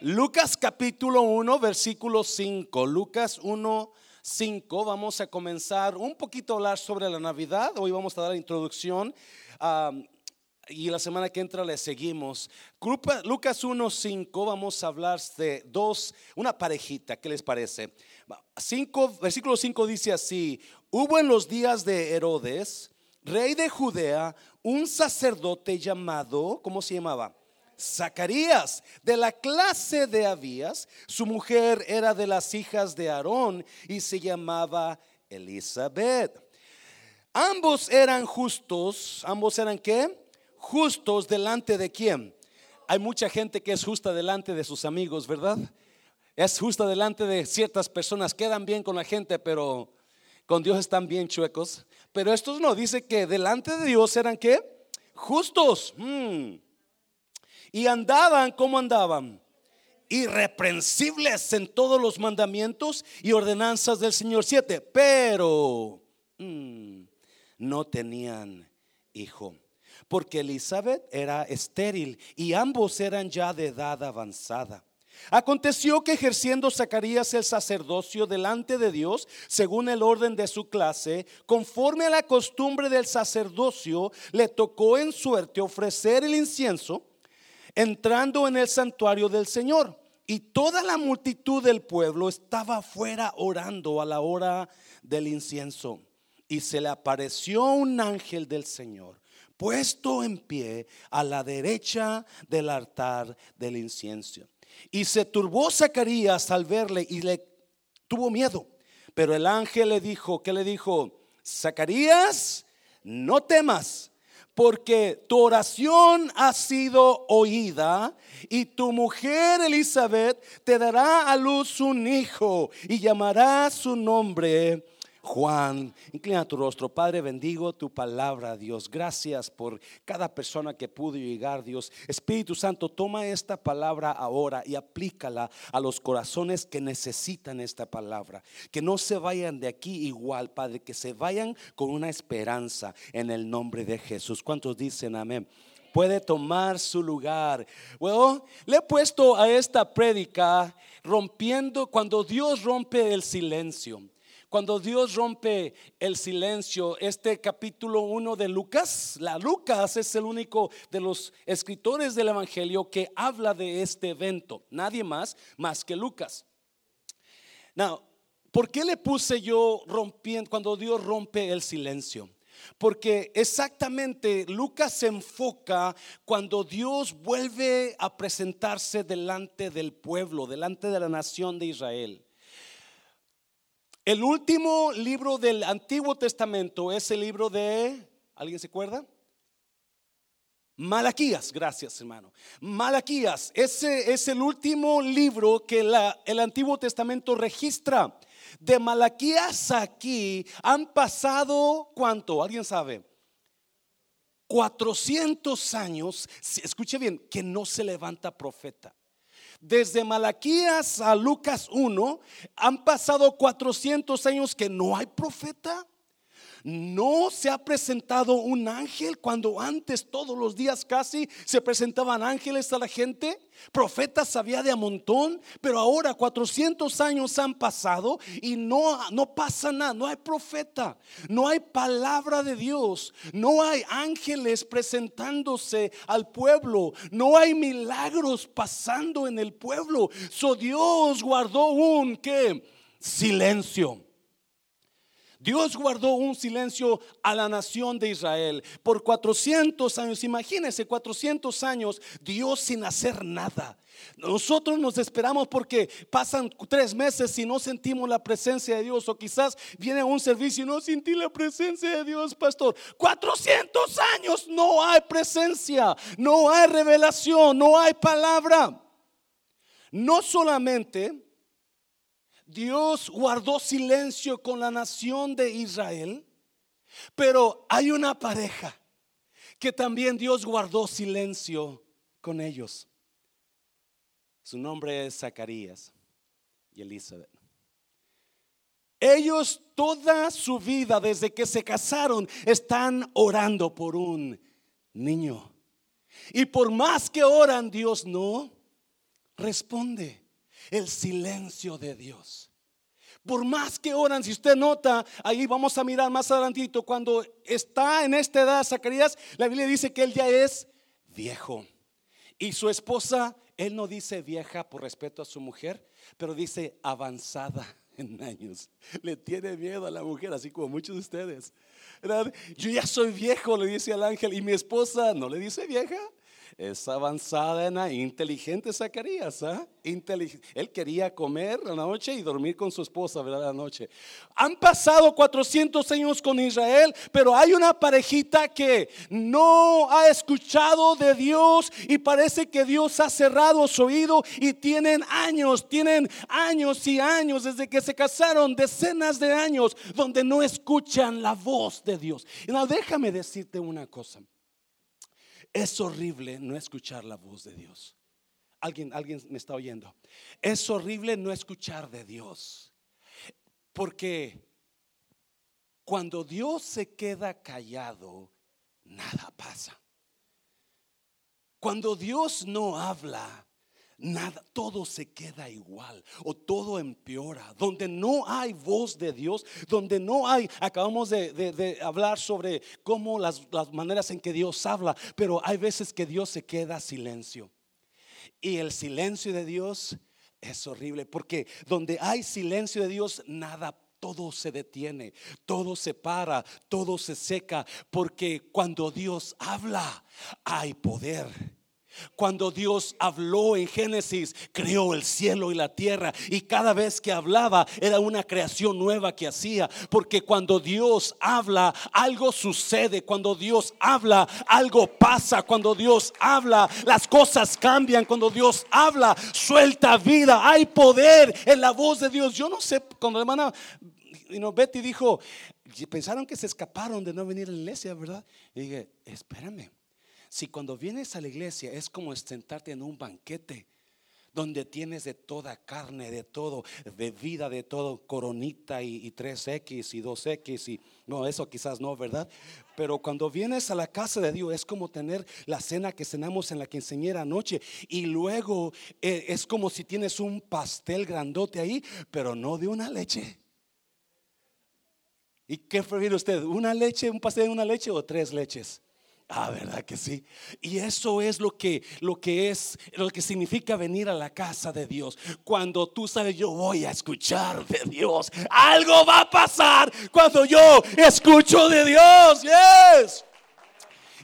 Lucas capítulo 1, versículo 5. Lucas 1, 5. Vamos a comenzar un poquito a hablar sobre la Navidad. Hoy vamos a dar la introducción. y la semana que entra le seguimos. Lucas 1, 5. Vamos a hablar de dos, una parejita. ¿Qué les parece? 5, versículo 5 dice así: Hubo en los días de Herodes, rey de Judea, un sacerdote llamado, ¿cómo se llamaba? Zacarías, de la clase de Abías, su mujer era de las hijas de Aarón y se llamaba Elizabeth. Ambos eran justos, ambos eran qué? Justos delante de quién? Hay mucha gente que es justa delante de sus amigos, ¿verdad? Es justa delante de ciertas personas, quedan bien con la gente, pero con Dios están bien chuecos. Pero estos no, dice que delante de Dios eran qué? Justos. Hmm y andaban como andaban, irreprensibles en todos los mandamientos y ordenanzas del Señor. Siete, pero mm, no tenían hijo, porque Elizabeth era estéril y ambos eran ya de edad avanzada. Aconteció que ejerciendo Zacarías el sacerdocio delante de Dios, según el orden de su clase, conforme a la costumbre del sacerdocio, le tocó en suerte ofrecer el incienso entrando en el santuario del Señor. Y toda la multitud del pueblo estaba afuera orando a la hora del incienso. Y se le apareció un ángel del Señor, puesto en pie a la derecha del altar del incienso. Y se turbó Zacarías al verle y le tuvo miedo. Pero el ángel le dijo, ¿qué le dijo? Zacarías, no temas porque tu oración ha sido oída y tu mujer Elizabeth te dará a luz un hijo y llamará su nombre Juan. Inclina tu rostro, Padre, bendigo tu palabra, Dios. Gracias por cada persona que pudo llegar, Dios. Espíritu Santo, toma esta palabra ahora y aplícala a los corazones que necesitan esta palabra. Que no se vayan de aquí igual, Padre, que se vayan con una esperanza en el nombre de Jesús. ¿Cuántos dicen amén? puede tomar su lugar. Bueno, le he puesto a esta prédica rompiendo cuando Dios rompe el silencio. Cuando Dios rompe el silencio, este capítulo 1 de Lucas, la Lucas es el único de los escritores del Evangelio que habla de este evento. Nadie más más que Lucas. Now, ¿por qué le puse yo rompiendo cuando Dios rompe el silencio? Porque exactamente Lucas se enfoca cuando Dios vuelve a presentarse delante del pueblo, delante de la nación de Israel. El último libro del Antiguo Testamento es el libro de, ¿alguien se acuerda? Malaquías, gracias hermano. Malaquías, ese es el último libro que el Antiguo Testamento registra. De Malaquías aquí han pasado, ¿cuánto? ¿Alguien sabe? 400 años, escuche bien, que no se levanta profeta. Desde Malaquías a Lucas 1 han pasado 400 años que no hay profeta. No se ha presentado un ángel cuando antes todos los días casi se presentaban ángeles a la gente. Profetas había de a montón, pero ahora 400 años han pasado y no, no pasa nada, no hay profeta, no hay palabra de Dios, no hay ángeles presentándose al pueblo, no hay milagros pasando en el pueblo. So Dios guardó un que silencio. Dios guardó un silencio a la nación de Israel por 400 años. Imagínense, 400 años Dios sin hacer nada. Nosotros nos esperamos porque pasan tres meses y no sentimos la presencia de Dios. O quizás viene un servicio y no sentí la presencia de Dios, pastor. 400 años no hay presencia, no hay revelación, no hay palabra. No solamente Dios guardó silencio con la nación de Israel, pero hay una pareja que también Dios guardó silencio con ellos. Su nombre es Zacarías y Elizabeth. Ellos toda su vida, desde que se casaron, están orando por un niño. Y por más que oran, Dios no responde? El silencio de Dios. Por más que oran, si usted nota, ahí vamos a mirar más adelantito, cuando está en esta edad Zacarías, la Biblia dice que él ya es viejo. Y su esposa, él no dice vieja por respeto a su mujer, pero dice avanzada en años. Le tiene miedo a la mujer, así como muchos de ustedes. Yo ya soy viejo, le dice al ángel, y mi esposa no le dice vieja es avanzada inteligente Zacarías. ¿ah? Él quería comer la noche y dormir con su esposa ¿verdad? la noche. Han pasado 400 años con Israel, pero hay una parejita que no ha escuchado de Dios y parece que Dios ha cerrado su oído y tienen años, tienen años y años desde que se casaron, decenas de años donde no escuchan la voz de Dios. Déjame decirte una cosa. Es horrible no escuchar la voz de Dios. Alguien, alguien me está oyendo. Es horrible no escuchar de Dios. Porque cuando Dios se queda callado, nada pasa. Cuando Dios no habla, nada, todo se queda igual o todo empeora. Donde no hay voz de Dios, donde no hay, acabamos de, hablar sobre cómo las, las maneras en que Dios habla, pero hay veces que Dios se queda silencio. Y el silencio de Dios es horrible, porque donde hay silencio de Dios, nada todo se detiene, todo se para, todo se seca, porque cuando Dios habla, hay poder. Cuando Dios habló en Génesis, creó el cielo y la tierra. Y cada vez que hablaba era una creación nueva que hacía. Porque cuando Dios habla, algo sucede. Cuando Dios habla, algo pasa. Cuando Dios habla, las cosas cambian. Cuando Dios habla, suelta vida. Hay poder en la voz de Dios. Yo no sé, cuando la hermana Betty dijo, pensaron que se escaparon de no venir a la iglesia, ¿verdad? Y dije, espérame. Si cuando vienes a la iglesia es como sentarte en un banquete donde tienes de toda carne, de todo, bebida, de todo, coronita y, 3X y 2X y no, eso quizás no, ¿verdad? Pero cuando vienes a la casa de Dios es como tener la cena que cenamos en la quinceañera anoche y luego eh, es como si tienes un pastel grandote ahí, pero no de una leche. ¿Y qué prefiere usted? ¿Una leche, un pastel de una leche o tres leches? Ah, ¿verdad que sí? Y eso es lo que, lo que es, lo que significa venir a la casa de Dios. Cuando tú sabes, yo voy a escuchar de Dios. Algo va a pasar cuando yo escucho de Dios. Yes.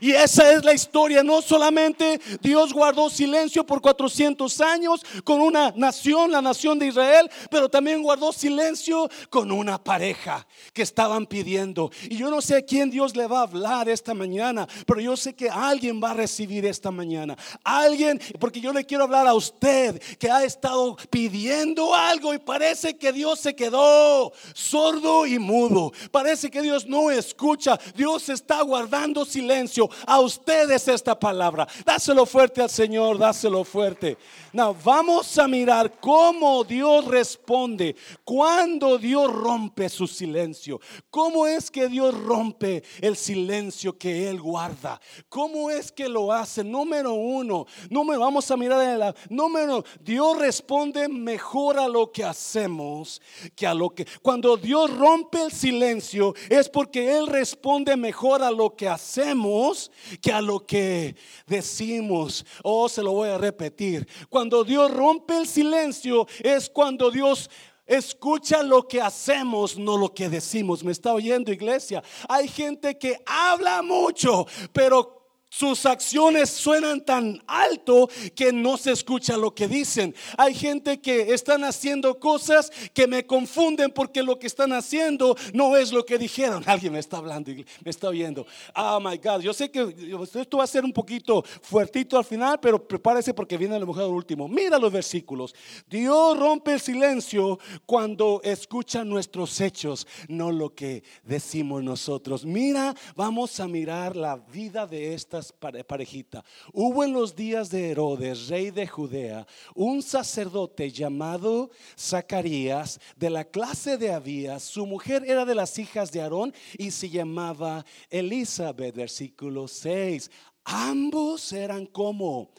Y esa es la historia. No solamente Dios guardó silencio por 400 años con una nación, la nación de Israel, pero también guardó silencio con una pareja que estaban pidiendo. Y yo no sé a quién Dios le va a hablar esta mañana, pero yo sé que alguien va a recibir esta mañana. Alguien, porque yo le quiero hablar a usted que ha estado pidiendo algo y parece que Dios se quedó sordo y mudo. Parece que Dios no escucha. Dios está guardando silencio a ustedes esta palabra. Dáselo fuerte al Señor, dáselo fuerte. Now, vamos a mirar cómo Dios responde cuando Dios rompe su silencio. ¿Cómo es que Dios rompe el silencio que Él guarda? ¿Cómo es que lo hace? Número uno, número, vamos a mirar en la número, Dios responde mejor a lo que hacemos que a lo que, cuando Dios rompe el silencio es porque Él responde mejor a lo que hacemos que a lo que decimos. Oh, se lo voy a repetir. Cuando Dios rompe el silencio es cuando Dios escucha lo que hacemos, no lo que decimos. ¿Me está oyendo, iglesia? Hay gente que habla mucho, pero sus acciones suenan tan alto que no se escucha lo que dicen. Hay gente que están haciendo cosas que me confunden porque lo que están haciendo no es lo que dijeron. Alguien me está hablando, me está oyendo. Oh my God, yo sé que esto va a ser un poquito fuertito al final, pero prepárese porque viene la mujer al último. Mira los versículos. Dios rompe el silencio cuando escucha nuestros hechos, no lo que decimos nosotros. Mira, vamos a mirar la vida de estas parejita. Hubo en los días de Herodes, rey de Judea, un sacerdote llamado Zacarías de la clase de Abías. Su mujer era de las hijas de Aarón y se llamaba Elizabeth, versículo 6. Ambos eran como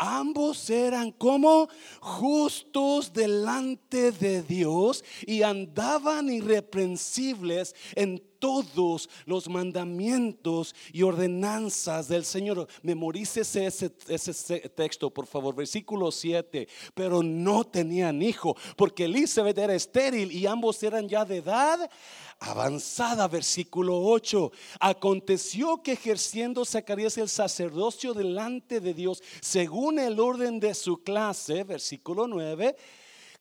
ambos eran como justos delante de Dios y andaban irreprensibles en todos los mandamientos y ordenanzas del Señor. Memorícese ese, texto, por favor, versículo 7. Pero no tenían hijo, porque Elizabeth era estéril y ambos eran ya de edad avanzada. Versículo 8. Aconteció que ejerciendo Zacarías el sacerdocio delante de Dios, según el orden de su clase, versículo 9,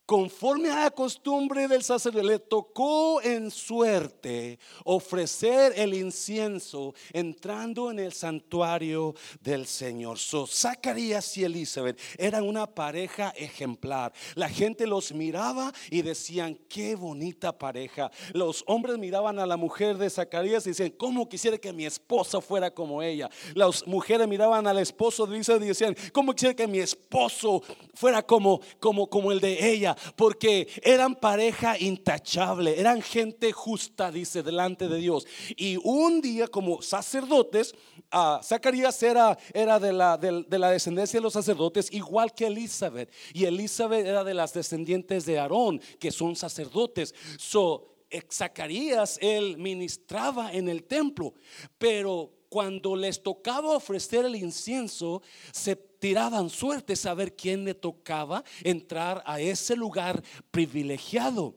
conforme a la costumbre del sacerdote, le tocó en suerte ofrecer el incienso entrando en el santuario del Señor. Zacarías y Elizabeth eran una pareja ejemplar. La gente los miraba y decían, qué bonita pareja. Los hombres miraban a la mujer de Zacarías y decían, ¿cómo quisiera que mi esposa fuera como ella? Las mujeres miraban al esposo de Elizabeth y decían, ¿cómo quisiera que mi esposo fuera como, como, como el de ella? Porque eran pareja intachable, eran gente justa, dice, delante de Dios. Y un día como sacerdotes, uh, Zacarías era, era de, la, de, la descendencia de los sacerdotes, igual que Elizabeth. Y Elizabeth era de las descendientes de Aarón, que son sacerdotes. So, Zacarías, él ministraba en el templo, pero cuando les tocaba ofrecer el incienso, se tiraban suerte saber quién le tocaba entrar a ese lugar privilegiado.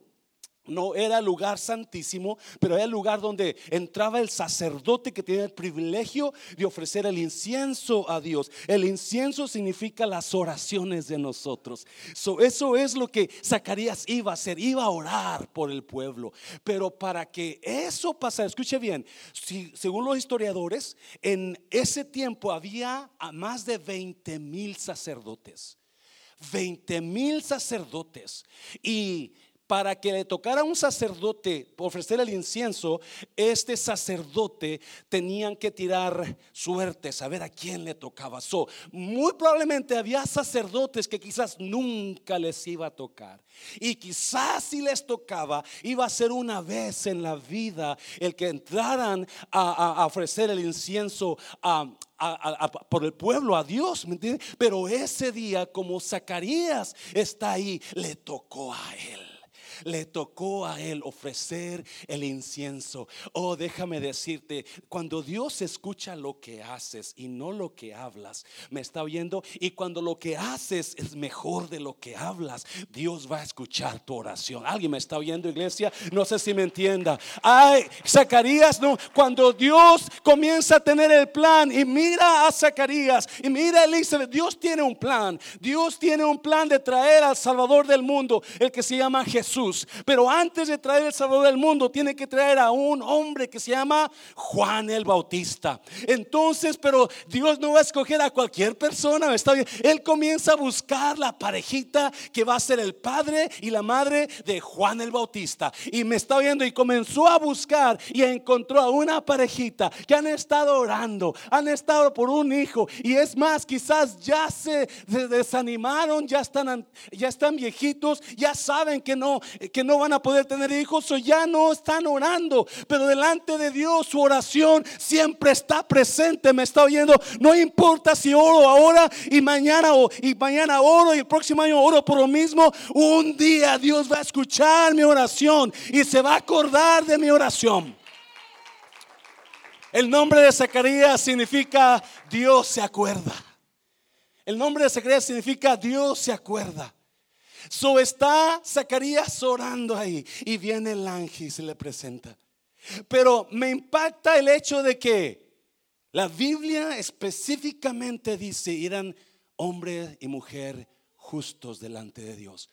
No era el lugar santísimo, pero era el lugar donde entraba el sacerdote que tiene el privilegio de ofrecer el incienso a Dios. El incienso significa las oraciones de nosotros. eso es lo que Zacarías iba a hacer, iba a orar por el pueblo. Pero para que eso pasara, escuche bien, según los historiadores, en ese tiempo había más de 20 mil sacerdotes. 20 mil sacerdotes. Y para que le tocara a un sacerdote ofrecer el incienso, este sacerdote tenían que tirar suerte, saber a quién le tocaba. So, muy probablemente había sacerdotes que quizás nunca les iba a tocar. Y quizás si les tocaba, iba a ser una vez en la vida el que entraran a, ofrecer el incienso por el pueblo a Dios, ¿me Pero ese día, como Zacarías está ahí, le tocó a él le tocó a él ofrecer el incienso. Oh, déjame decirte, cuando Dios escucha lo que haces y no lo que hablas, me está oyendo, y cuando lo que haces es mejor de lo que hablas, Dios va a escuchar tu oración. ¿Alguien me está oyendo, iglesia? No sé si me entienda. Ay, Zacarías, no, cuando Dios comienza a tener el plan y mira a Zacarías y mira a Elizabeth, Dios tiene un plan. Dios tiene un plan de traer al Salvador del mundo, el que se llama Jesús. Pero antes de traer el Salvador del mundo, tiene que traer a un hombre que se llama Juan el Bautista. Entonces, pero Dios no va a escoger a cualquier persona, está bien. Él comienza a buscar la parejita que va a ser el padre y la madre de Juan el Bautista. Y me está viendo y comenzó a buscar y encontró a una parejita que han estado orando, han estado por un hijo. Y es más, quizás ya se desanimaron, ya están, ya están viejitos, ya saben que no, que no van a poder tener hijos o ya no están orando, pero delante de Dios su oración siempre está presente, me está oyendo, no importa si oro ahora y mañana o y mañana oro y el próximo año oro por lo mismo, un día Dios va a escuchar mi oración y se va a acordar de mi oración. El nombre de Zacarías significa Dios se acuerda. El nombre de Zacarías significa Dios se acuerda. So está Zacarías orando ahí y viene el ángel y se le presenta. Pero me impacta el hecho de que la Biblia específicamente dice eran hombre y mujer justos delante de Dios.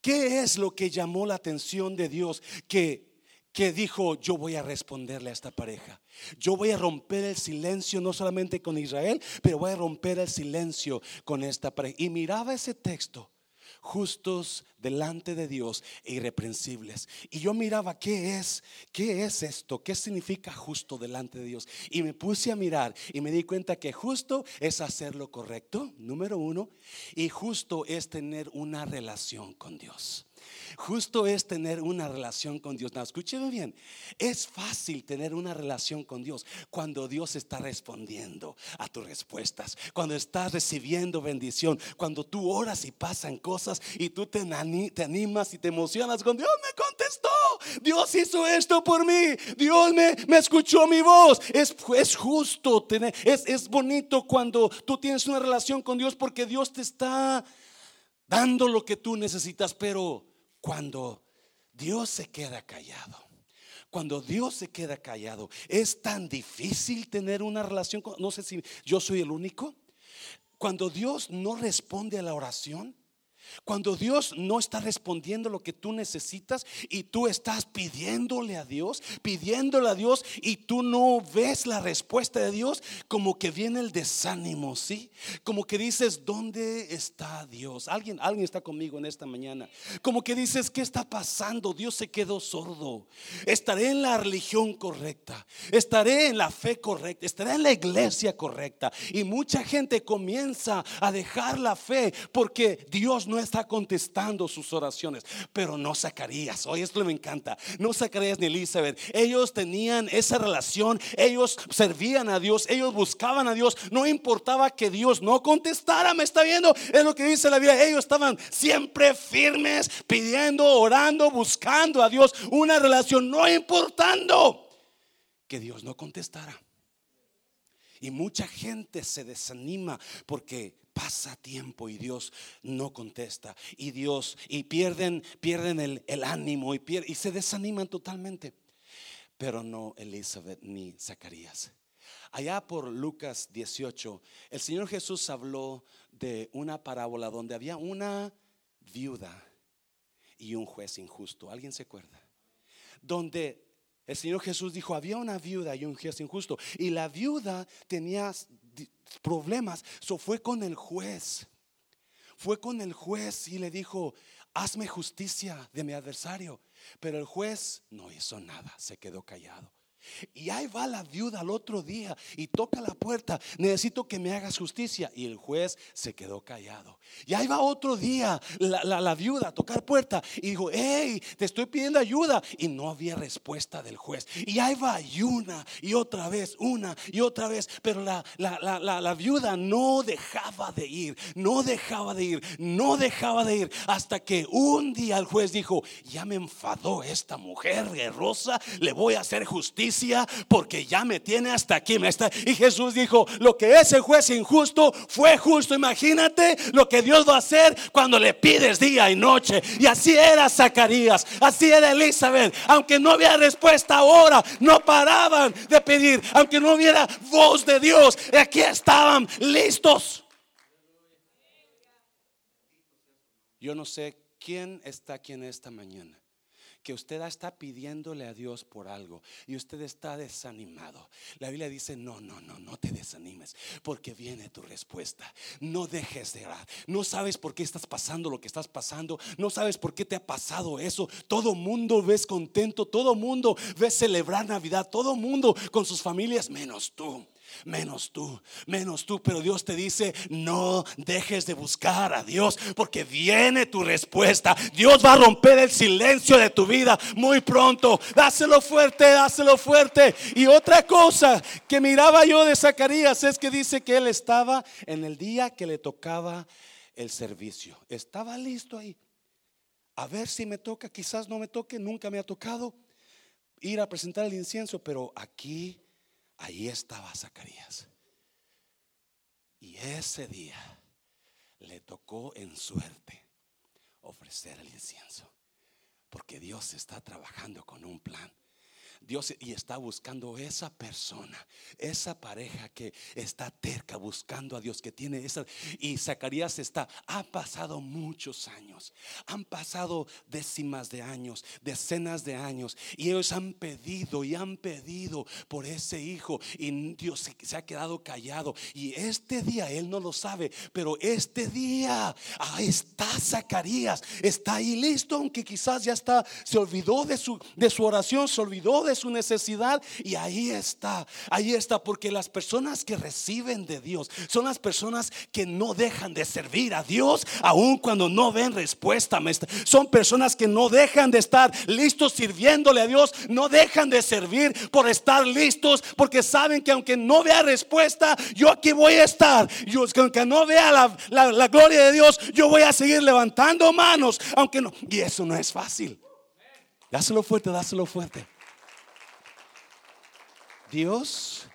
¿Qué es lo que llamó la atención de Dios que que dijo, yo voy a responderle a esta pareja. Yo voy a romper el silencio no solamente con Israel, pero voy a romper el silencio con esta pareja. Y miraba ese texto justos delante de Dios e irreprensibles. Y yo miraba, ¿qué es? ¿Qué es esto? ¿Qué significa justo delante de Dios? Y me puse a mirar y me di cuenta que justo es hacer lo correcto, número uno, y justo es tener una relación con Dios. Justo es tener una relación con Dios. No, escúcheme bien. Es fácil tener una relación con Dios cuando Dios está respondiendo a tus respuestas, cuando estás recibiendo bendición, cuando tú oras y pasan cosas y tú te, animas y te emocionas con Dios me contestó, Dios hizo esto por mí, Dios me, me escuchó mi voz. Es, es justo tener, es, es bonito cuando tú tienes una relación con Dios porque Dios te está dando lo que tú necesitas, pero cuando Dios se queda callado, cuando Dios se queda callado, es tan difícil tener una relación con, no sé si yo soy el único, cuando Dios no responde a la oración, cuando Dios no está respondiendo lo que tú necesitas y tú estás pidiéndole a Dios, pidiéndole a Dios y tú no ves la respuesta de Dios, como que viene el desánimo, ¿sí? Como que dices, ¿dónde está Dios? Alguien, alguien está conmigo en esta mañana. Como que dices, ¿qué está pasando? Dios se quedó sordo. Estaré en la religión correcta, estaré en la fe correcta, estaré en la iglesia correcta. Y mucha gente comienza a dejar la fe porque Dios no está contestando sus oraciones, pero no Zacarías. Hoy esto me encanta. No Zacarías ni Elizabeth. Ellos tenían esa relación, ellos servían a Dios, ellos buscaban a Dios. No importaba que Dios no contestara. Me está viendo, es lo que dice la Biblia. Ellos estaban siempre firmes, pidiendo, orando, buscando a Dios. Una relación, no importando que Dios no contestara. Y mucha gente se desanima porque pasa tiempo y Dios no contesta. Y Dios, y pierden, pierden el, ánimo y, y se desaniman totalmente. Pero no Elizabeth ni Zacarías. Allá por Lucas 18, el Señor Jesús habló de una parábola donde había una viuda y un juez injusto. ¿Alguien se acuerda? Donde el Señor Jesús dijo, había una viuda y un juez injusto. Y la viuda tenía problemas. So fue con el juez. Fue con el juez y le dijo, hazme justicia de mi adversario. Pero el juez no hizo nada, se quedó callado. Y ahí va la viuda al otro día y toca la puerta. Necesito que me hagas justicia. Y el juez se quedó callado. Y ahí va otro día la, viuda a tocar puerta y dijo, hey, te estoy pidiendo ayuda. Y no había respuesta del juez. Y ahí va una y otra vez, una y otra vez. Pero la, la viuda no dejaba de ir, no dejaba de ir, no dejaba de ir. Hasta que un día el juez dijo, ya me enfadó esta mujer guerrosa, le voy a hacer porque ya me tiene hasta aquí. Me está. Y Jesús dijo, lo que ese juez injusto fue justo. Imagínate lo que Dios va a hacer cuando le pides día y noche. Y así era Zacarías, así era Elizabeth. Aunque no había respuesta ahora, no paraban de pedir. Aunque no hubiera voz de Dios, aquí estaban listos. Yo no sé quién está aquí en esta mañana que usted está pidiéndole a Dios por algo y usted está desanimado. La Biblia dice, no, no, no, no te desanimes, porque viene tu respuesta. No dejes de orar. No sabes por qué estás pasando lo que estás pasando. No sabes por qué te ha pasado eso. Todo mundo ves contento, todo mundo ves celebrar Navidad, todo mundo con sus familias, menos tú menos tú, menos tú. Pero Dios te dice, no dejes de buscar a Dios porque viene tu respuesta. Dios va a romper el silencio de tu vida muy pronto. Dáselo fuerte, dáselo fuerte. Y otra cosa que miraba yo de Zacarías es que dice que él estaba en el día que le tocaba el servicio. Estaba listo ahí. A ver si me toca, quizás no me toque, nunca me ha tocado ir a presentar el incienso, pero aquí Ahí estaba Zacarías. Y ese día le tocó en suerte ofrecer el incienso. Porque Dios está trabajando con un plan. Dios y está buscando esa persona, esa pareja que está terca buscando a Dios, que tiene esa. Y Zacarías está, ha pasado muchos años, han pasado décimas de años, decenas de años, y ellos han pedido y han pedido por ese hijo, y Dios se, ha quedado callado. Y este día, él no lo sabe, pero este día, ahí está Zacarías, está ahí listo, aunque quizás ya está, se olvidó de su, de su oración, se olvidó su necesidad y ahí está, ahí está, porque las personas que reciben de Dios son las personas que no dejan de servir a Dios aun cuando no ven respuesta. Son personas que no dejan de estar listos sirviéndole a Dios, no dejan de servir por estar listos, porque saben que aunque no vea respuesta, yo aquí voy a estar. Yo, aunque no vea la, la gloria de Dios, yo voy a seguir levantando manos, aunque no. Y eso no es fácil. Dáselo fuerte, dáselo fuerte. Dios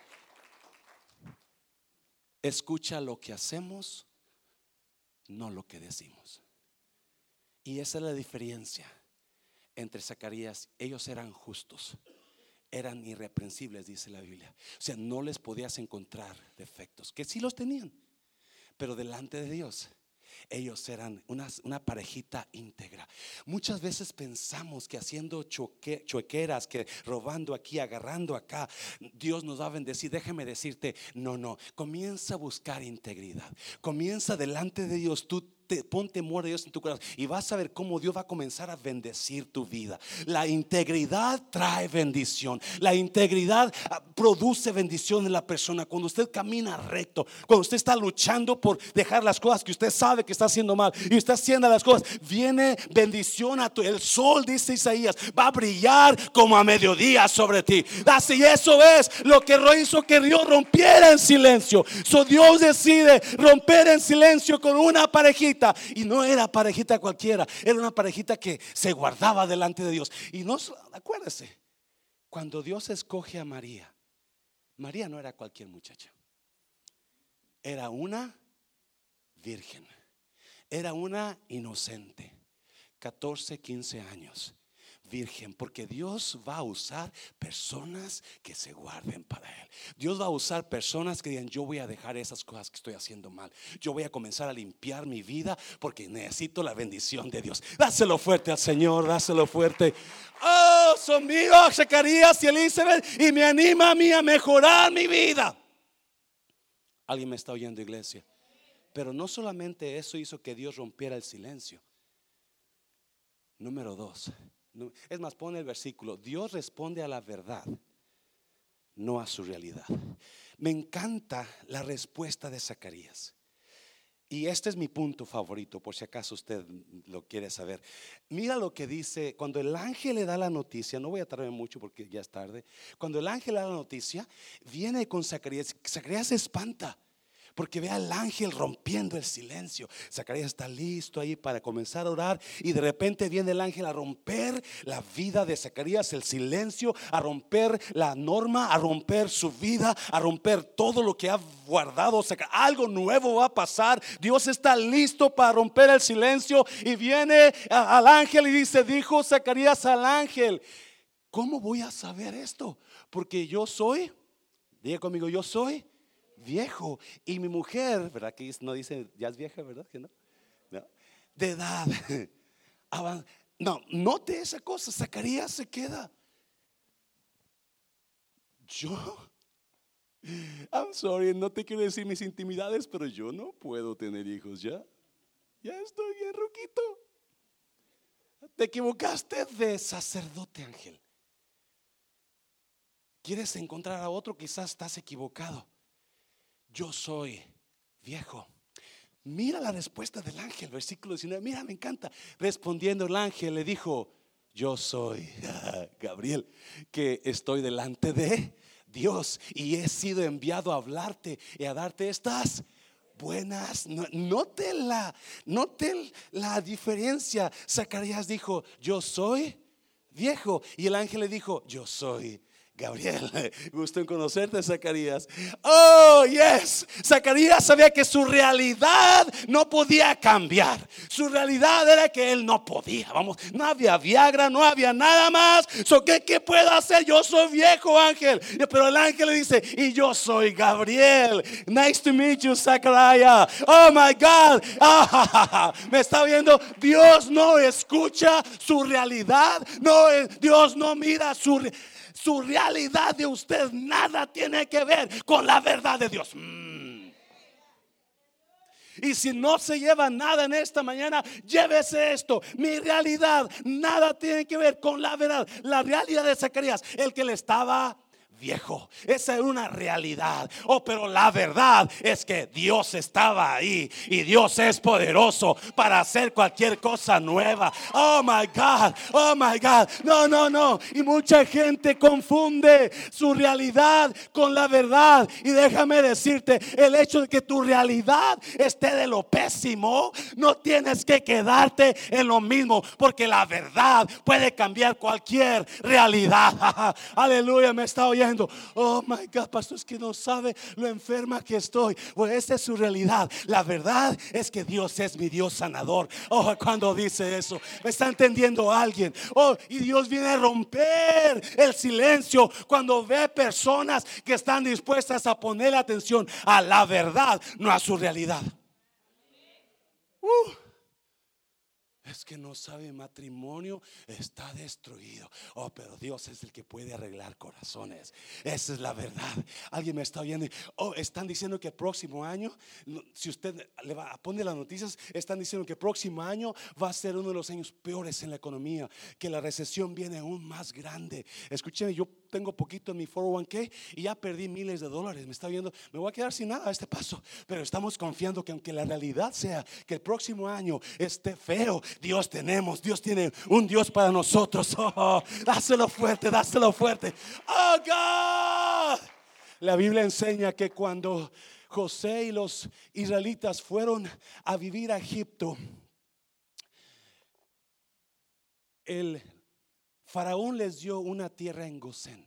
escucha lo que hacemos, no lo que decimos. Y esa es la diferencia entre Zacarías. Ellos eran justos, eran irreprensibles, dice la Biblia. O sea, no les podías encontrar defectos, que sí los tenían, pero delante de Dios ellos eran una, una parejita íntegra. Muchas veces pensamos que haciendo choque, choqueras, que robando aquí, agarrando acá, Dios nos va a bendecir. Déjame decirte, no, no, comienza a buscar integridad. Comienza delante de Dios tú te, pon a Dios en tu corazón y vas a ver cómo Dios va a comenzar a bendecir tu vida. La integridad trae bendición. La integridad ah, produce bendición en la persona. Cuando usted camina recto, cuando usted está luchando por dejar las cosas que usted sabe que está haciendo mal y está haciendo las cosas, viene bendición a tu. El sol, dice Isaías, va a brillar como a mediodía sobre ti. Así eso es lo que hizo que Dios rompiera en silencio. So Dios decide romper en silencio con una parejita y no era parejita cualquiera, era una parejita que se guardaba delante de Dios. Y no, acuérdese, cuando Dios escoge a María, María no era cualquier muchacha, era una virgen, era una inocente, 14, 15 años virgen, porque Dios va a usar personas que se guarden para Él. Dios va a usar personas que digan, yo voy a dejar esas cosas que estoy haciendo mal. Yo voy a comenzar a limpiar mi vida porque necesito la bendición de Dios. Dáselo fuerte al Señor, dáselo fuerte. Oh, son míos, Zacarías y Elizabeth, y me anima a mí a mejorar mi vida. Alguien me está oyendo, iglesia. Pero no solamente eso hizo que Dios rompiera el silencio. Número dos, es más, pone el versículo, Dios responde a la verdad, no a su realidad. Me encanta la respuesta de Zacarías. Y este es mi punto favorito, por si acaso usted lo quiere saber. Mira lo que dice, cuando el ángel le da la noticia, no voy a tardar mucho porque ya es tarde, cuando el ángel le da la noticia, viene con Zacarías, Zacarías se espanta. Porque ve al ángel rompiendo el silencio. Zacarías está listo ahí para comenzar a orar. Y de repente viene el ángel a romper la vida de Zacarías, el silencio, a romper la norma, a romper su vida, a romper todo lo que ha guardado. Algo nuevo va a pasar. Dios está listo para romper el silencio. Y viene al ángel y dice, dijo Zacarías al ángel, ¿cómo voy a saber esto? Porque yo soy, diga conmigo, yo soy viejo. Y mi mujer, ¿verdad? Que no dice, ya es vieja, ¿verdad? Que no. De edad. No, note esa cosa. Zacarías se queda. Yo. I'm sorry, no te quiero decir mis intimidades, pero yo no puedo tener hijos ya. Ya estoy bien ruquito. Te equivocaste de sacerdote, Ángel. ¿Quieres encontrar a otro? Quizás estás equivocado yo soy viejo. Mira la respuesta del ángel, versículo 19. Mira, me encanta. Respondiendo el ángel le dijo, yo soy Gabriel, que estoy delante de Dios y he sido enviado a hablarte y a darte estas buenas. Note la, note la diferencia. Zacarías dijo, yo soy viejo. Y el ángel le dijo, yo soy Gabriel, gusto en conocerte, Zacarías. Oh, yes. Zacarías sabía que su realidad no podía cambiar. Su realidad era que él no podía. Vamos, no había Viagra, no había nada más. So, ¿qué, ¿Qué puedo hacer? Yo soy viejo ángel. Pero el ángel le dice, y yo soy Gabriel. Nice to meet you, Zacarías. Oh, my God. me está viendo. Dios no escucha su realidad. No, Dios no mira su realidad su realidad de usted nada tiene que ver con la verdad de Dios. Mm. Y si no se lleva nada en esta mañana, llévese esto. Mi realidad nada tiene que ver con la verdad. La realidad de Zacarías, el que le estaba viejo. Esa es una realidad. Oh, pero la verdad es que Dios estaba ahí y Dios es poderoso para hacer cualquier cosa nueva. Oh my God, oh my God. No, no, no. Y mucha gente confunde su realidad con la verdad. Y déjame decirte, el hecho de que tu realidad esté de lo pésimo, no tienes que quedarte en lo mismo, porque la verdad puede cambiar cualquier realidad. Aleluya, me está oyendo. Oh my God, pastor, es que no sabe lo enferma que estoy. Pues esa es su realidad. La verdad es que Dios es mi Dios sanador. Oh, cuando dice eso, me está entendiendo alguien. Oh, y Dios viene a romper el silencio cuando ve personas que están dispuestas a poner atención a la verdad, no a su realidad. Uh. Es que no sabe matrimonio, está destruido. Oh, pero Dios es el que puede arreglar corazones. Esa es la verdad. Alguien me está oyendo. Oh, están diciendo que el próximo año, si usted le va a poner las noticias, están diciendo que próximo año va a ser uno de los años peores en la economía, que la recesión viene aún más grande. Escúcheme, yo tengo poquito en mi 401k y ya perdí miles de dólares. Me está viendo, me voy a quedar sin nada a este paso. Pero estamos confiando que aunque la realidad sea que el próximo año esté feo, Dios tenemos, Dios tiene un Dios para nosotros. Oh, dáselo fuerte, dáselo fuerte. Oh God. La Biblia enseña que cuando José y los israelitas fueron a vivir a Egipto, el Faraón les dio una tierra en Gosén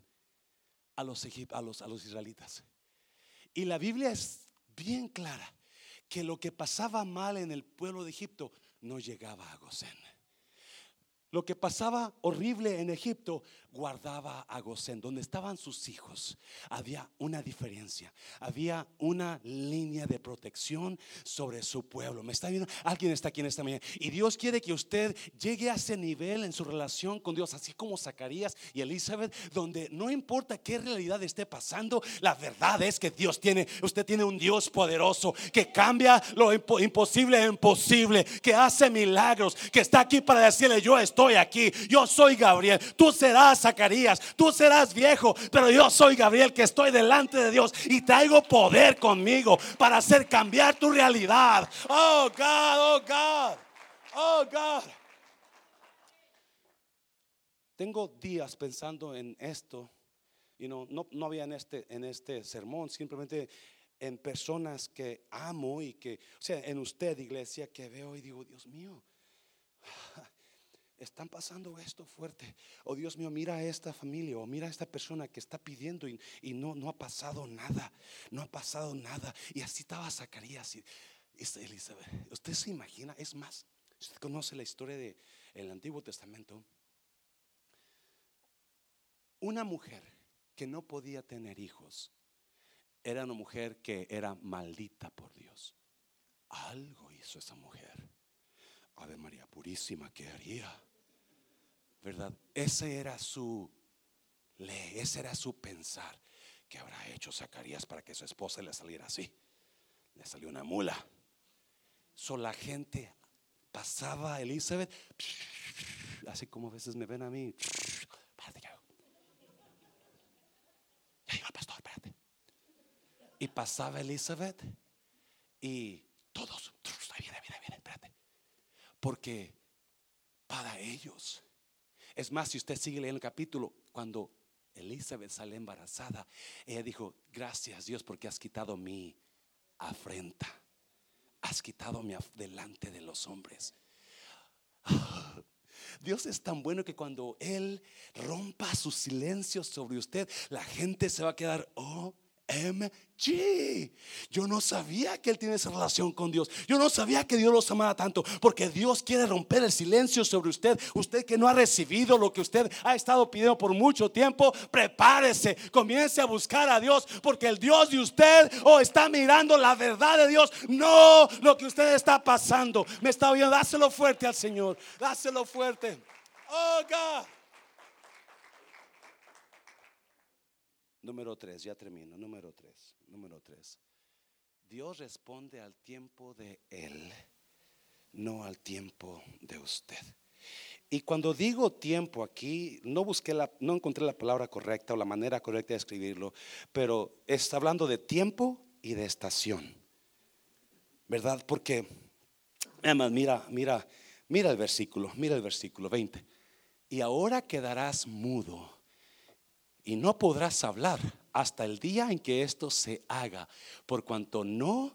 a los, a los, a los israelitas. Y la Biblia es bien clara que lo que pasaba mal en el pueblo de Egipto no llegaba a Gosén. Lo que pasaba horrible en Egipto guardaba a Gosén, donde estaban sus hijos. Había una diferencia, había una línea de protección sobre su pueblo. ¿Me está viendo? Alguien está aquí en esta mañana. Y Dios quiere que usted llegue a ese nivel en su relación con Dios, así como Zacarías y Elizabeth, donde no importa qué realidad esté pasando, la verdad es que Dios tiene, usted tiene un Dios poderoso que cambia lo imposible en posible, que hace milagros, que está aquí para decirle, yo estoy aquí, yo soy Gabriel, tú serás Zacarías, tú serás viejo, pero yo soy Gabriel que estoy delante de Dios y traigo poder conmigo para hacer cambiar tu realidad. Oh God, oh God, oh God. Tengo días pensando en esto y no, no, había en este, en este sermón, simplemente en personas que amo y que, o sea, en usted, iglesia, que veo y digo, Dios mío, están pasando esto fuerte. Oh Dios mío, mira a esta familia o mira a esta persona que está pidiendo y, no, no ha pasado nada. No ha pasado nada. Y así estaba Zacarías y, Elizabeth. Usted se imagina, es más, usted conoce la historia del Antiguo Testamento. Una mujer que no podía tener hijos era una mujer que era maldita por Dios. Algo hizo esa mujer. Ave María Purísima, ¿qué haría? ¿Verdad? Ese era su ley, ese era su pensar. ¿Qué habrá hecho Zacarías para que su esposa le saliera así? Le salió una mula. So la gente pasaba a Elizabeth, así como a veces me ven a mí. pastor, espérate. Y pasaba Elizabeth y todos. Porque para ellos es más, si usted sigue leyendo el capítulo, cuando Elizabeth sale embarazada, ella dijo, gracias Dios porque has quitado mi afrenta. Has quitado mi delante de los hombres. Dios es tan bueno que cuando Él rompa su silencio sobre usted, la gente se va a quedar, oh, MG. Yo no sabía que Él tiene esa relación con Dios. Yo no sabía que Dios los amaba tanto. Porque Dios quiere romper el silencio sobre usted. Usted que no ha recibido lo que usted ha estado pidiendo por mucho tiempo, prepárese. Comience a buscar a Dios. Porque el Dios de usted o está mirando la verdad de Dios. No lo que usted está pasando. Me está oyendo. Dáselo fuerte al Señor. Dáselo fuerte. Oh God. Número tres, ya termino. Número tres, número tres. Dios responde al tiempo de Él, no al tiempo de usted. Y cuando digo tiempo aquí, no busqué la, no encontré la palabra correcta o la manera correcta de escribirlo, pero está hablando de tiempo y de estación. ¿Verdad? Porque, además, mira, mira, mira el versículo, mira el versículo 20. Y ahora quedarás mudo y no podrás hablar hasta el día en que esto se haga, por cuanto no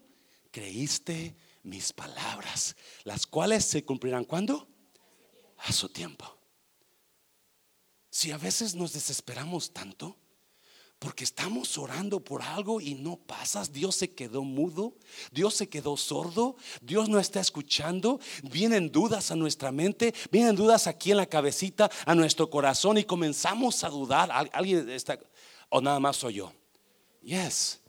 creíste mis palabras, las cuales se cumplirán cuando? A su tiempo. Si a veces nos desesperamos tanto, porque estamos orando por algo y no pasas. Dios se quedó mudo. Dios se quedó sordo. Dios no está escuchando. Vienen dudas a nuestra mente. Vienen dudas aquí en la cabecita, a nuestro corazón. Y comenzamos a dudar. Alguien está. O nada más soy yo. Yes.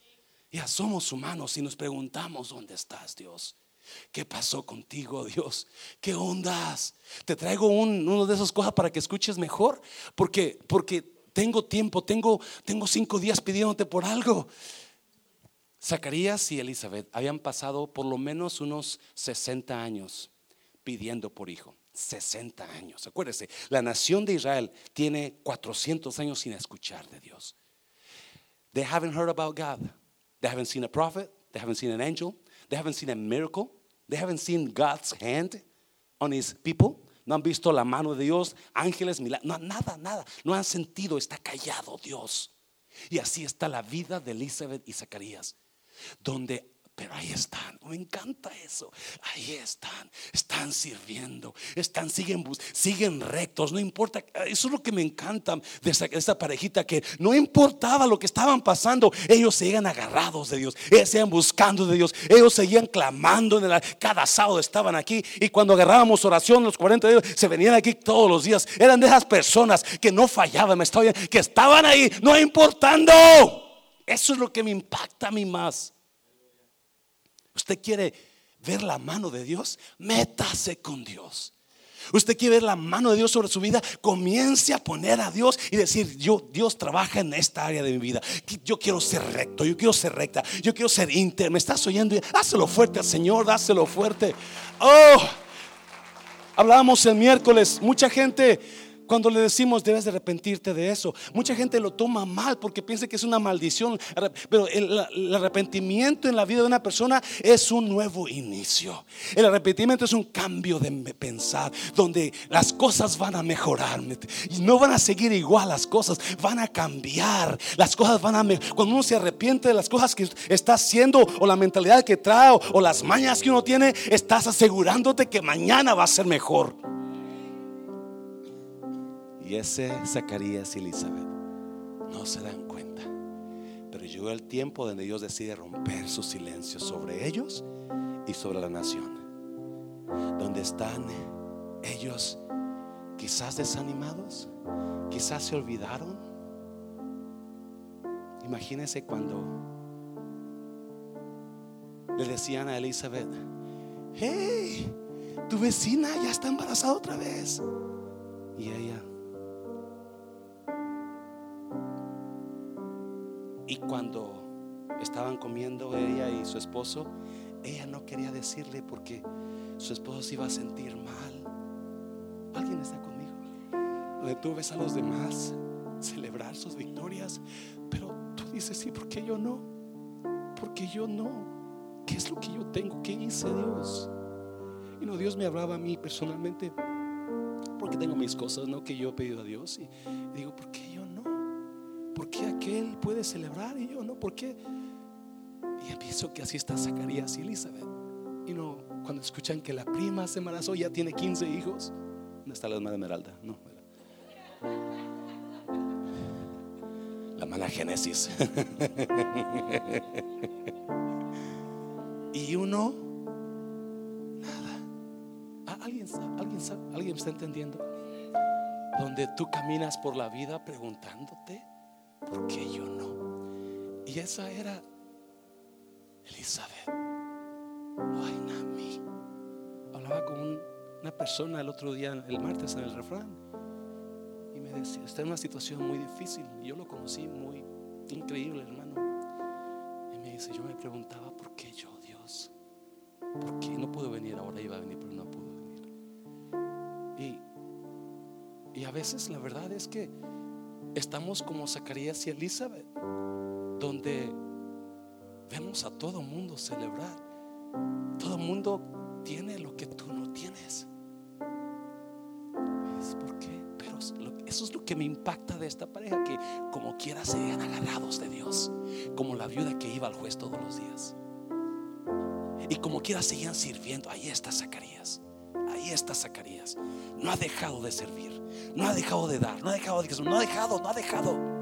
Ya somos humanos y nos preguntamos: ¿Dónde estás, Dios? ¿Qué pasó contigo, Dios? ¿Qué ondas? Te traigo un, uno de esas cosas para que escuches mejor. Porque, porque tengo tiempo, tengo, tengo cinco días pidiéndote por algo. Zacarías y Elizabeth habían pasado por lo menos unos 60 años pidiendo por hijo. 60 años. Acuérdese, la nación de Israel tiene 400 años sin escuchar de Dios. They haven't heard about God. They haven't seen a prophet. They haven't seen an angel. They haven't seen a miracle. They haven't seen God's hand on his people no han visto la mano de Dios, ángeles, milagros, nada, nada, no han sentido, está callado Dios. Y así está la vida de Elizabeth y Zacarías, donde pero ahí están, me encanta eso. Ahí están, están sirviendo, están, siguen, siguen rectos, no importa. Eso es lo que me encanta de esta, parejita, que no importaba lo que estaban pasando, ellos seguían agarrados de Dios, ellos seguían buscando de Dios, ellos seguían clamando. En cada sábado estaban aquí y cuando agarrábamos oración, los 40 días, se venían aquí todos los días. Eran de esas personas que no fallaban, me que estaban ahí, no importando. Eso es lo que me impacta a mí más. Usted quiere ver la mano de Dios, métase con Dios. Usted quiere ver la mano de Dios sobre su vida, comience a poner a Dios y decir, yo, Dios trabaja en esta área de mi vida. Yo quiero ser recto, yo quiero ser recta, yo quiero ser íntegro. ¿Me estás oyendo? Dáselo fuerte al Señor, dáselo fuerte. Oh, hablábamos el miércoles, mucha gente cuando le decimos debes de arrepentirte de eso, mucha gente lo toma mal porque piensa que es una maldición. Pero el, arrepentimiento en la vida de una persona es un nuevo inicio. El arrepentimiento es un cambio de pensar, donde las cosas van a mejorar. No van a seguir igual las cosas, van a cambiar. Las cosas van a mejorar. Cuando uno se arrepiente de las cosas que está haciendo o la mentalidad que trae o las mañas que uno tiene, estás asegurándote que mañana va a ser mejor. Y ese Zacarías y Elizabeth no se dan cuenta. Pero llegó el tiempo donde Dios decide romper su silencio sobre ellos y sobre la nación. Donde están ellos quizás desanimados, quizás se olvidaron. Imagínense cuando le decían a Elizabeth, hey, tu vecina ya está embarazada otra vez. Y ella Y cuando estaban comiendo ella y su esposo, ella no quería decirle porque su esposo se iba a sentir mal. ¿Alguien está conmigo? Donde tú ves a los demás celebrar sus victorias, pero tú dices, sí, porque yo no? Porque yo no? ¿Qué es lo que yo tengo? ¿Qué hice Dios? Y no, Dios me hablaba a mí personalmente porque tengo mis cosas, ¿no? Que yo he pedido a Dios. Y digo, ¿por qué ¿Por qué aquel puede celebrar y yo no? ¿Por qué? Y pienso que así está Zacarías y Elizabeth. Y no, cuando escuchan que la prima se embarazó, ya tiene 15 hijos. ¿Dónde está la de Esmeralda? No. La mala Génesis. y uno, nada. ¿Alguien, alguien, ¿Alguien está entendiendo? Donde tú caminas por la vida preguntándote ¿por qué yo no? Y esa era Elizabeth. Nami. Hablaba con una persona el otro día, el martes, en el refrán. Y me decía, está en una situación muy difícil. Y yo lo conocí muy increíble, hermano. Y me dice, yo me preguntaba, ¿por qué yo, Dios? ¿Por qué no puedo venir? Ahora iba a venir, pero no pudo venir. Y, y a veces la verdad es que estamos como Zacarías y Elizabeth, donde vemos a todo mundo celebrar. Todo mundo tiene lo que tú no tienes. ¿Es por qué? Pero eso es lo que me impacta de esta pareja, que como quiera sean agarrados de Dios, como la viuda que iba al juez todos los días. Y como quiera seguían sirviendo. Ahí está Zacarías. Ahí está Zacarías. No ha dejado de servir. No ha dejado de dar. No ha dejado de No ha dejado. No ha dejado.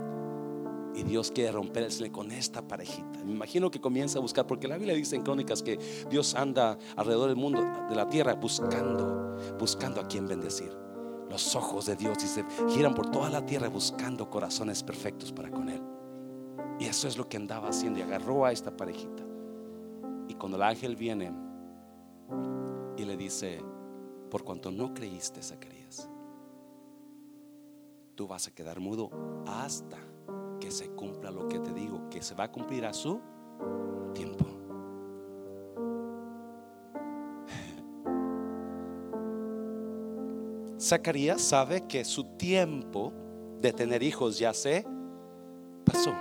Y Dios quiere romper el con esta parejita. Me imagino que comienza a buscar, porque la Biblia dice en Crónicas que Dios anda alrededor del mundo, de la tierra, buscando, buscando a quien bendecir. Los ojos de Dios se giran por toda la tierra buscando corazones perfectos para con Él. Y eso es lo que andaba haciendo y agarró a esta parejita. Y cuando el ángel viene y le dice, por cuanto no creíste, Zacarías, tú vas a quedar mudo hasta que se cumpla lo que te digo, que se va a cumplir a su tiempo. Zacarías sabe que su tiempo de tener hijos ya se pasó.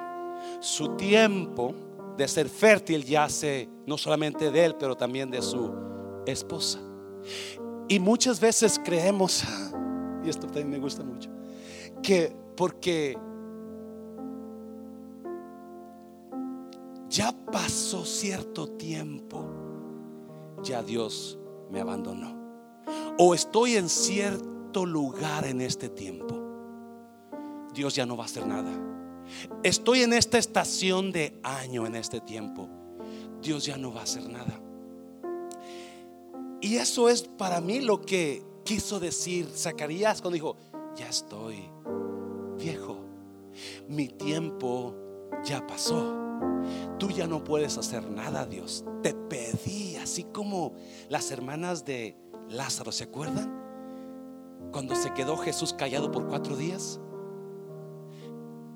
Su tiempo de ser fértil ya se, no solamente de él, pero también de su esposa. Y muchas veces creemos, y esto también me gusta mucho, que porque ya pasó cierto tiempo, ya Dios me abandonó. O estoy en cierto lugar en este tiempo, Dios ya no va a hacer nada. Estoy en esta estación de año en este tiempo, Dios ya no va a hacer nada. Y eso es para mí lo que quiso decir Zacarías cuando dijo, ya estoy viejo, mi tiempo ya pasó tú ya no puedes hacer nada, Dios. Te pedí, así como las hermanas de Lázaro, ¿se acuerdan? Cuando se quedó Jesús callado por cuatro días.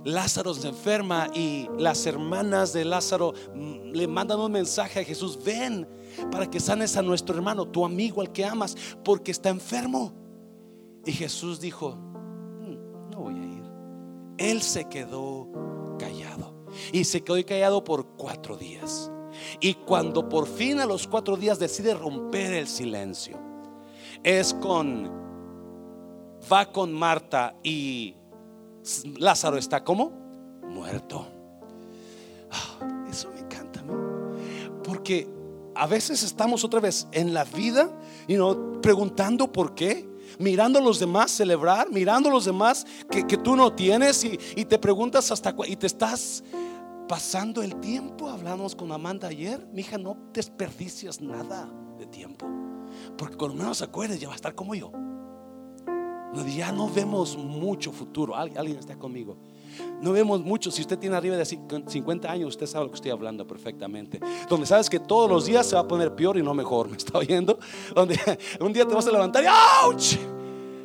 Lázaro se enferma y las hermanas de Lázaro mm, le mandan un mensaje a Jesús, ven para que sanes a nuestro hermano, tu amigo al que amas, porque está enfermo. Y Jesús dijo, Él se quedó callado. Y se quedó callado por cuatro días. Y cuando por fin a los cuatro días decide romper el silencio, es con, va con Marta y Lázaro está como muerto. Ah, eso me encanta, porque a veces estamos otra vez en la vida y no preguntando por qué mirando a los demás celebrar, mirando a los demás que, tú no tienes y, y, te preguntas hasta y te estás pasando el tiempo. Hablamos con Amanda ayer. Mi hija, no desperdicias nada de tiempo. Porque cuando menos acuerdes, ya va a estar como yo. Ya no vemos mucho futuro. Alguien, está conmigo. No vemos mucho. Si usted tiene arriba de 50 años, usted sabe lo que estoy hablando perfectamente. Donde sabes que todos los días se va a poner peor y no mejor. ¿Me está oyendo? Donde un día te vas a levantar y ¡ouch!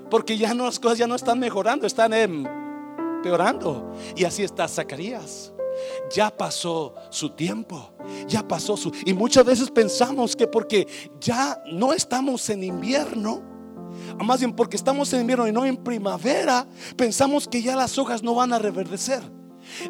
Porque ya no, las cosas ya no están mejorando, están empeorando. Y así está Zacarías ya pasó su tiempo, ya pasó su... Y muchas veces pensamos que porque ya no estamos en invierno, más bien porque estamos en invierno y no en primavera, pensamos que ya las hojas no van a reverdecer.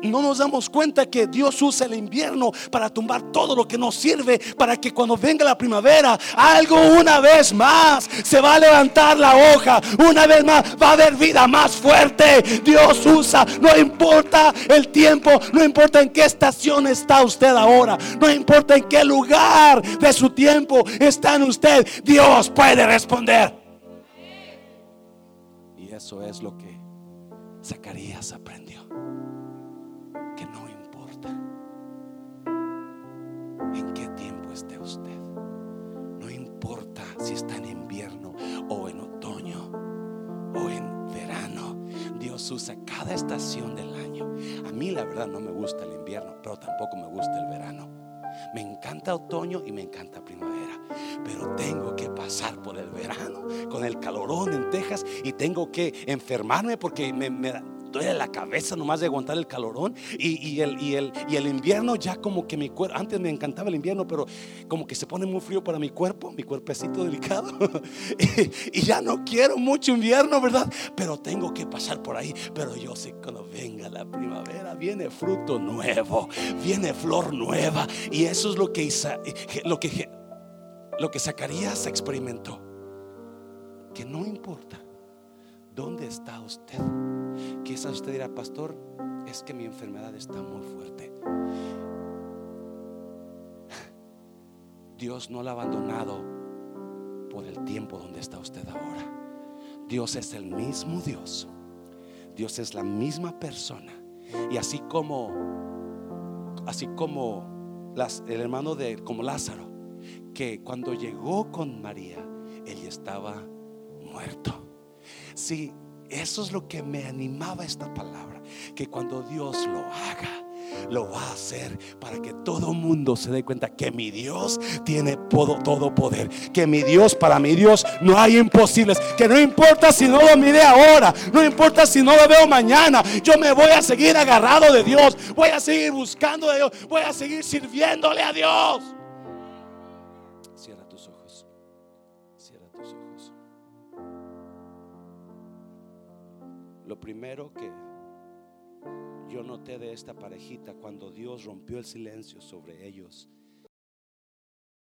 No nos damos cuenta que Dios usa el invierno para tumbar todo lo que nos sirve, para que cuando venga la primavera, algo una vez más se va a levantar la hoja, una vez más va a haber vida más fuerte. Dios usa, no importa el tiempo, no importa en qué estación está usted ahora, no importa en qué lugar de su tiempo está usted, Dios puede responder. Eso es lo que Zacarías aprendió. en qué tiempo esté usted. No importa si está en invierno o en otoño o en verano. Dios usa cada estación del año. A mí la verdad no me gusta el invierno, pero tampoco me gusta el verano. Me encanta otoño y me encanta primavera. Pero tengo que pasar por el verano con el calorón en Texas y tengo que enfermarme porque me, me duele la cabeza nomás de aguantar el calorón. Y, el, invierno ya como que mi cuerpo, antes me encantaba el invierno, pero como que se pone muy frío para mi cuerpo, mi cuerpecito delicado. y, ya no quiero mucho invierno, ¿verdad? Pero tengo que pasar por ahí. Pero yo sé que cuando venga la primavera, viene fruto nuevo, viene flor nueva. Y eso es lo que, lo que, lo que Zacarías experimentó. Que no importa dónde está usted. Quizás usted dirá, pastor, es que mi enfermedad está muy fuerte. Dios no la ha abandonado por el tiempo donde está usted ahora. Dios es el mismo Dios. Dios es la misma persona. Y así como, así como el hermano de, como Lázaro, que cuando llegó con María, él estaba muerto. Sí, eso es lo que me animaba esta palabra, que cuando Dios lo haga, lo va a hacer para que todo mundo se dé cuenta que mi Dios tiene todo, todo, poder. Que mi Dios, para mi Dios, no hay imposibles. Que no importa si no lo mire ahora, no importa si no lo veo mañana. Yo me voy a seguir agarrado de Dios. Voy a seguir buscando a Dios. Voy a seguir sirviéndole a Dios. Lo primero que yo noté de esta parejita cuando Dios rompió el silencio sobre ellos